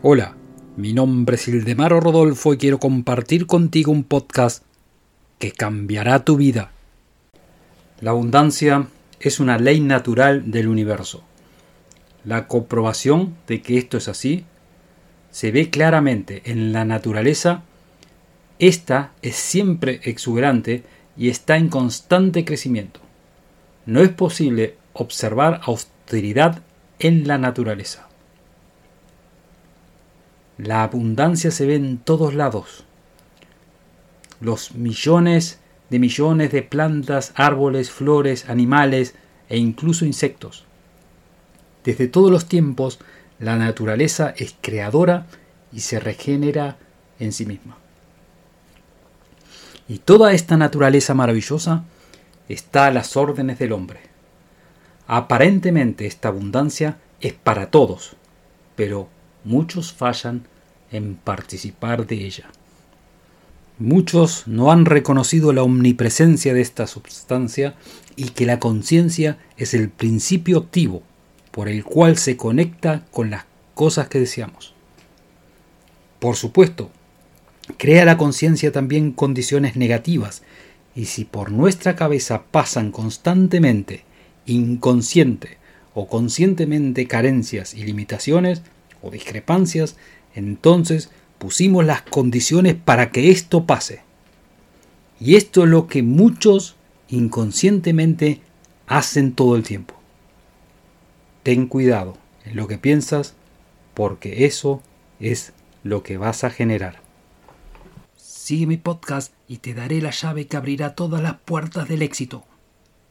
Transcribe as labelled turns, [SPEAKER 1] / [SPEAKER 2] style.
[SPEAKER 1] Hola, mi nombre es Ildemaro Rodolfo y quiero compartir contigo un podcast que cambiará tu vida. La abundancia es una ley natural del universo. La comprobación de que esto es así se ve claramente en la naturaleza. Esta es siempre exuberante y está en constante crecimiento. No es posible observar austeridad en la naturaleza. La abundancia se ve en todos lados. Los millones de millones de plantas, árboles, flores, animales e incluso insectos. Desde todos los tiempos, la naturaleza es creadora y se regenera en sí misma. Y toda esta naturaleza maravillosa está a las órdenes del hombre. Aparentemente esta abundancia es para todos, pero muchos fallan en participar de ella. Muchos no han reconocido la omnipresencia de esta sustancia y que la conciencia es el principio activo por el cual se conecta con las cosas que deseamos. Por supuesto, crea la conciencia también condiciones negativas y si por nuestra cabeza pasan constantemente, inconsciente o conscientemente carencias y limitaciones o discrepancias, entonces pusimos las condiciones para que esto pase. Y esto es lo que muchos inconscientemente hacen todo el tiempo. Ten cuidado en lo que piensas porque eso es lo que vas a generar. Sigue mi podcast y te daré la llave que abrirá todas las puertas del éxito.